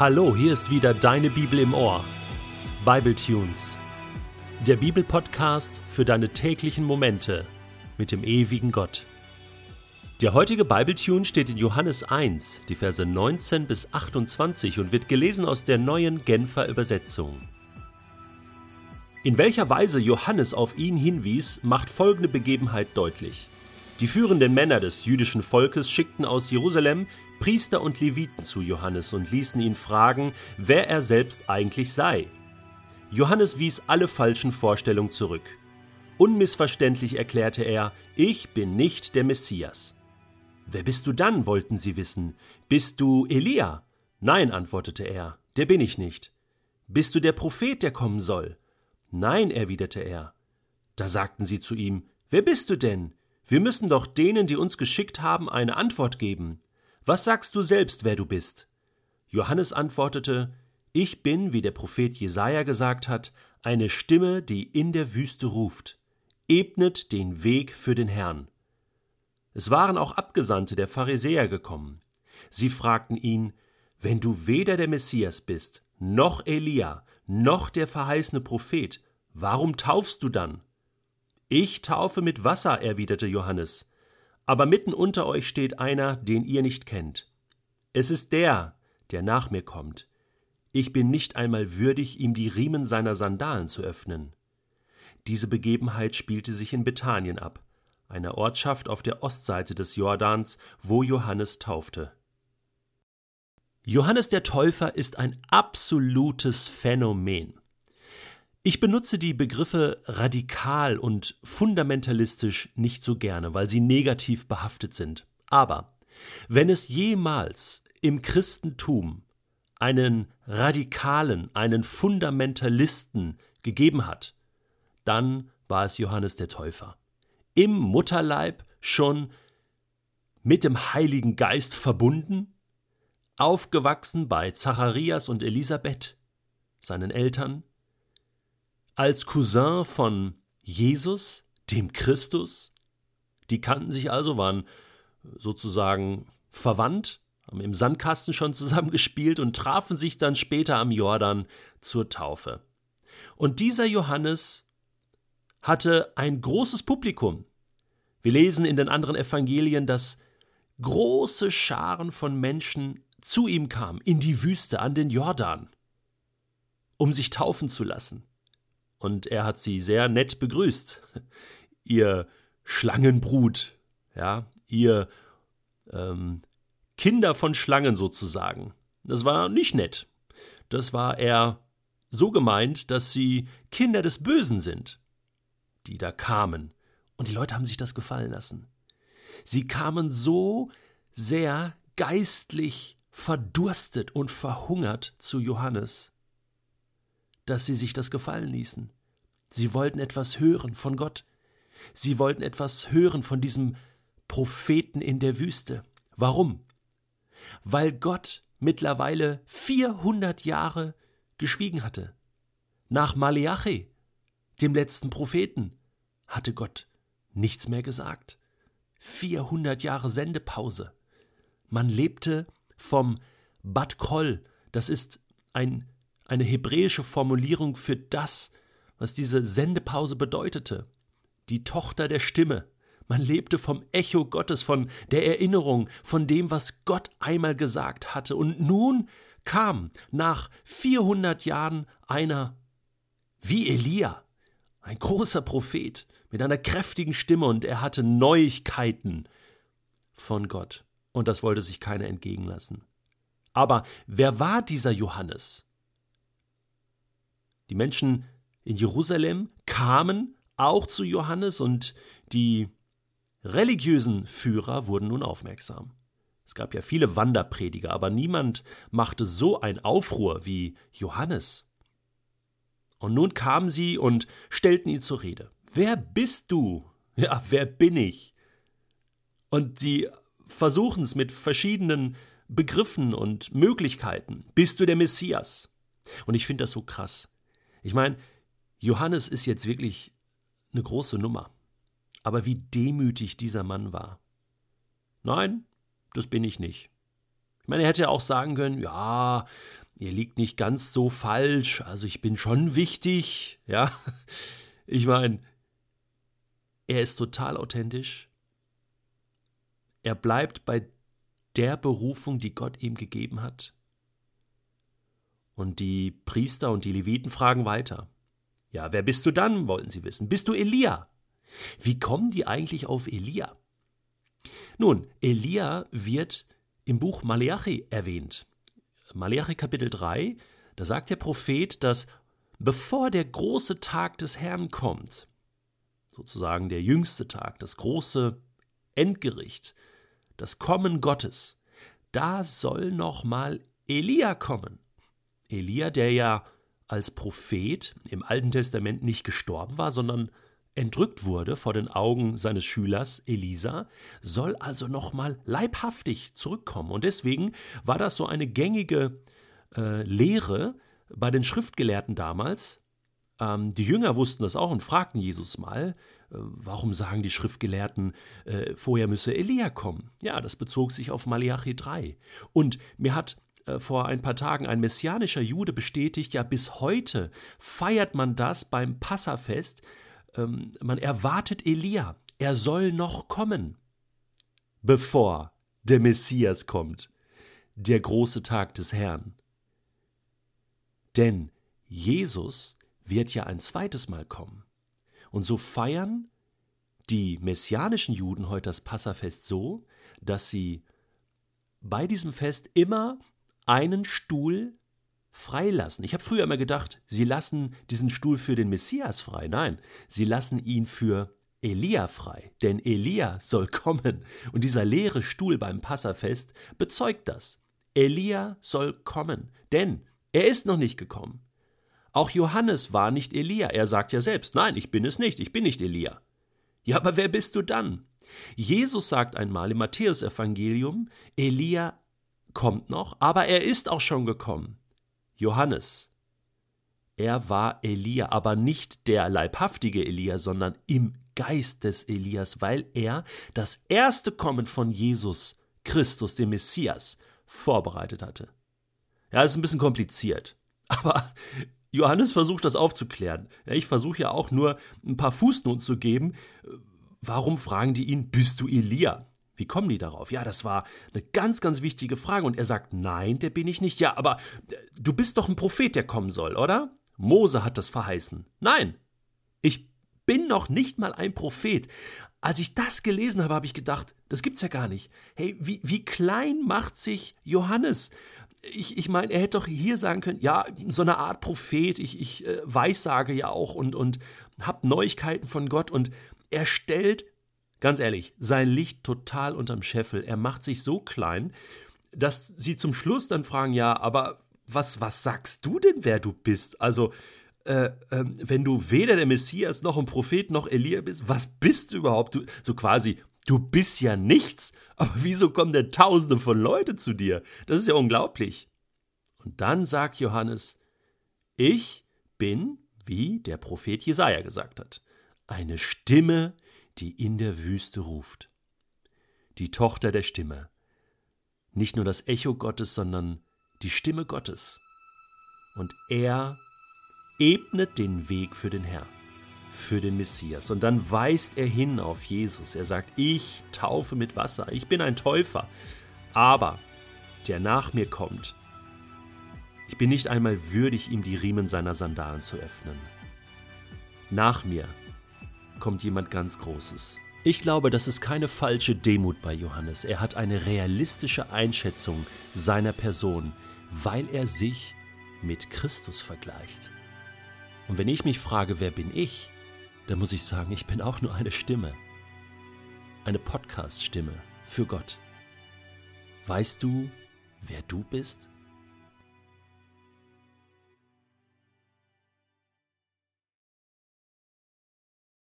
Hallo, hier ist wieder deine Bibel im Ohr. Bible Tunes. Der Bibelpodcast für deine täglichen Momente mit dem ewigen Gott. Der heutige Bible Tune steht in Johannes 1, die Verse 19 bis 28 und wird gelesen aus der neuen Genfer Übersetzung. In welcher Weise Johannes auf ihn hinwies, macht folgende Begebenheit deutlich. Die führenden Männer des jüdischen Volkes schickten aus Jerusalem Priester und Leviten zu Johannes und ließen ihn fragen, wer er selbst eigentlich sei. Johannes wies alle falschen Vorstellungen zurück. Unmissverständlich erklärte er, ich bin nicht der Messias. Wer bist du dann? wollten sie wissen. Bist du Elia? Nein, antwortete er, der bin ich nicht. Bist du der Prophet, der kommen soll? Nein, erwiderte er. Da sagten sie zu ihm, Wer bist du denn? Wir müssen doch denen, die uns geschickt haben, eine Antwort geben. Was sagst du selbst, wer du bist? Johannes antwortete, Ich bin, wie der Prophet Jesaja gesagt hat, eine Stimme, die in der Wüste ruft. Ebnet den Weg für den Herrn. Es waren auch Abgesandte der Pharisäer gekommen. Sie fragten ihn, Wenn du weder der Messias bist, noch Elia, noch der verheißene Prophet, warum taufst du dann? Ich taufe mit Wasser, erwiderte Johannes, aber mitten unter euch steht einer, den ihr nicht kennt. Es ist der, der nach mir kommt. Ich bin nicht einmal würdig, ihm die Riemen seiner Sandalen zu öffnen. Diese Begebenheit spielte sich in Bethanien ab, einer Ortschaft auf der Ostseite des Jordans, wo Johannes taufte. Johannes der Täufer ist ein absolutes Phänomen. Ich benutze die Begriffe radikal und fundamentalistisch nicht so gerne, weil sie negativ behaftet sind. Aber wenn es jemals im Christentum einen Radikalen, einen Fundamentalisten gegeben hat, dann war es Johannes der Täufer. Im Mutterleib schon mit dem Heiligen Geist verbunden, aufgewachsen bei Zacharias und Elisabeth, seinen Eltern, als Cousin von Jesus, dem Christus. Die kannten sich also, waren sozusagen verwandt, haben im Sandkasten schon zusammengespielt und trafen sich dann später am Jordan zur Taufe. Und dieser Johannes hatte ein großes Publikum. Wir lesen in den anderen Evangelien, dass große Scharen von Menschen zu ihm kamen, in die Wüste, an den Jordan, um sich taufen zu lassen und er hat sie sehr nett begrüßt. Ihr Schlangenbrut, ja, ihr ähm, Kinder von Schlangen sozusagen. Das war nicht nett. Das war eher so gemeint, dass sie Kinder des Bösen sind, die da kamen. Und die Leute haben sich das gefallen lassen. Sie kamen so sehr geistlich verdurstet und verhungert zu Johannes, dass sie sich das gefallen ließen. Sie wollten etwas hören von Gott. Sie wollten etwas hören von diesem Propheten in der Wüste. Warum? Weil Gott mittlerweile 400 Jahre geschwiegen hatte. Nach Maleachi, dem letzten Propheten, hatte Gott nichts mehr gesagt. 400 Jahre Sendepause. Man lebte vom Bat Kol, das ist ein eine hebräische Formulierung für das, was diese Sendepause bedeutete. Die Tochter der Stimme. Man lebte vom Echo Gottes, von der Erinnerung, von dem, was Gott einmal gesagt hatte. Und nun kam nach 400 Jahren einer wie Elia, ein großer Prophet mit einer kräftigen Stimme und er hatte Neuigkeiten von Gott. Und das wollte sich keiner entgegenlassen. Aber wer war dieser Johannes? Die Menschen in Jerusalem kamen auch zu Johannes und die religiösen Führer wurden nun aufmerksam. Es gab ja viele Wanderprediger, aber niemand machte so ein Aufruhr wie Johannes. Und nun kamen sie und stellten ihn zur Rede. Wer bist du? Ja, wer bin ich? Und sie versuchen es mit verschiedenen Begriffen und Möglichkeiten. Bist du der Messias? Und ich finde das so krass. Ich meine, Johannes ist jetzt wirklich eine große Nummer. Aber wie demütig dieser Mann war. Nein, das bin ich nicht. Ich meine, er hätte ja auch sagen können, ja, ihr liegt nicht ganz so falsch, also ich bin schon wichtig, ja. Ich meine, er ist total authentisch. Er bleibt bei der Berufung, die Gott ihm gegeben hat. Und die Priester und die Leviten fragen weiter. Ja, wer bist du dann, wollten sie wissen. Bist du Elia? Wie kommen die eigentlich auf Elia? Nun, Elia wird im Buch Maleachi erwähnt. Maleachi Kapitel 3, da sagt der Prophet, dass bevor der große Tag des Herrn kommt, sozusagen der jüngste Tag, das große Endgericht, das Kommen Gottes, da soll noch mal Elia kommen. Elia, der ja als Prophet im Alten Testament nicht gestorben war, sondern entrückt wurde vor den Augen seines Schülers Elisa, soll also nochmal leibhaftig zurückkommen. Und deswegen war das so eine gängige äh, Lehre bei den Schriftgelehrten damals. Ähm, die Jünger wussten das auch und fragten Jesus mal, äh, warum sagen die Schriftgelehrten, äh, vorher müsse Elia kommen? Ja, das bezog sich auf Malachi 3. Und mir hat vor ein paar Tagen ein messianischer Jude bestätigt, ja bis heute feiert man das beim Passafest, ähm, man erwartet Elia, er soll noch kommen, bevor der Messias kommt, der große Tag des Herrn. Denn Jesus wird ja ein zweites Mal kommen. Und so feiern die messianischen Juden heute das Passafest so, dass sie bei diesem Fest immer einen Stuhl freilassen. Ich habe früher immer gedacht, sie lassen diesen Stuhl für den Messias frei. Nein, sie lassen ihn für Elia frei, denn Elia soll kommen. Und dieser leere Stuhl beim Passafest bezeugt das. Elia soll kommen, denn er ist noch nicht gekommen. Auch Johannes war nicht Elia. Er sagt ja selbst, nein, ich bin es nicht, ich bin nicht Elia. Ja, aber wer bist du dann? Jesus sagt einmal im Matthäusevangelium, Elia kommt noch, aber er ist auch schon gekommen. Johannes. Er war Elia, aber nicht der leibhaftige Elia, sondern im Geist des Elias, weil er das erste Kommen von Jesus Christus, dem Messias, vorbereitet hatte. Ja, ist ein bisschen kompliziert, aber Johannes versucht das aufzuklären. Ja, ich versuche ja auch nur ein paar Fußnoten zu geben. Warum fragen die ihn, bist du Elia? Wie kommen die darauf? Ja, das war eine ganz, ganz wichtige Frage. Und er sagt, nein, der bin ich nicht. Ja, aber äh, du bist doch ein Prophet, der kommen soll, oder? Mose hat das verheißen. Nein, ich bin noch nicht mal ein Prophet. Als ich das gelesen habe, habe ich gedacht, das gibt's ja gar nicht. Hey, wie, wie klein macht sich Johannes? Ich, ich meine, er hätte doch hier sagen können, ja, so eine Art Prophet, ich, ich äh, weissage ja auch und, und habe Neuigkeiten von Gott und er stellt Ganz ehrlich, sein Licht total unterm Scheffel. Er macht sich so klein, dass sie zum Schluss dann fragen, ja, aber was, was sagst du denn, wer du bist? Also, äh, äh, wenn du weder der Messias noch ein Prophet noch Elia bist, was bist du überhaupt? Du, so quasi, du bist ja nichts, aber wieso kommen denn Tausende von Leuten zu dir? Das ist ja unglaublich. Und dann sagt Johannes, ich bin, wie der Prophet Jesaja gesagt hat, eine Stimme, die in der Wüste ruft. Die Tochter der Stimme. Nicht nur das Echo Gottes, sondern die Stimme Gottes. Und er ebnet den Weg für den Herrn, für den Messias. Und dann weist er hin auf Jesus. Er sagt, ich taufe mit Wasser, ich bin ein Täufer. Aber der nach mir kommt, ich bin nicht einmal würdig, ihm die Riemen seiner Sandalen zu öffnen. Nach mir kommt jemand ganz Großes. Ich glaube, das ist keine falsche Demut bei Johannes. Er hat eine realistische Einschätzung seiner Person, weil er sich mit Christus vergleicht. Und wenn ich mich frage, wer bin ich, dann muss ich sagen, ich bin auch nur eine Stimme. Eine Podcast-Stimme für Gott. Weißt du, wer du bist?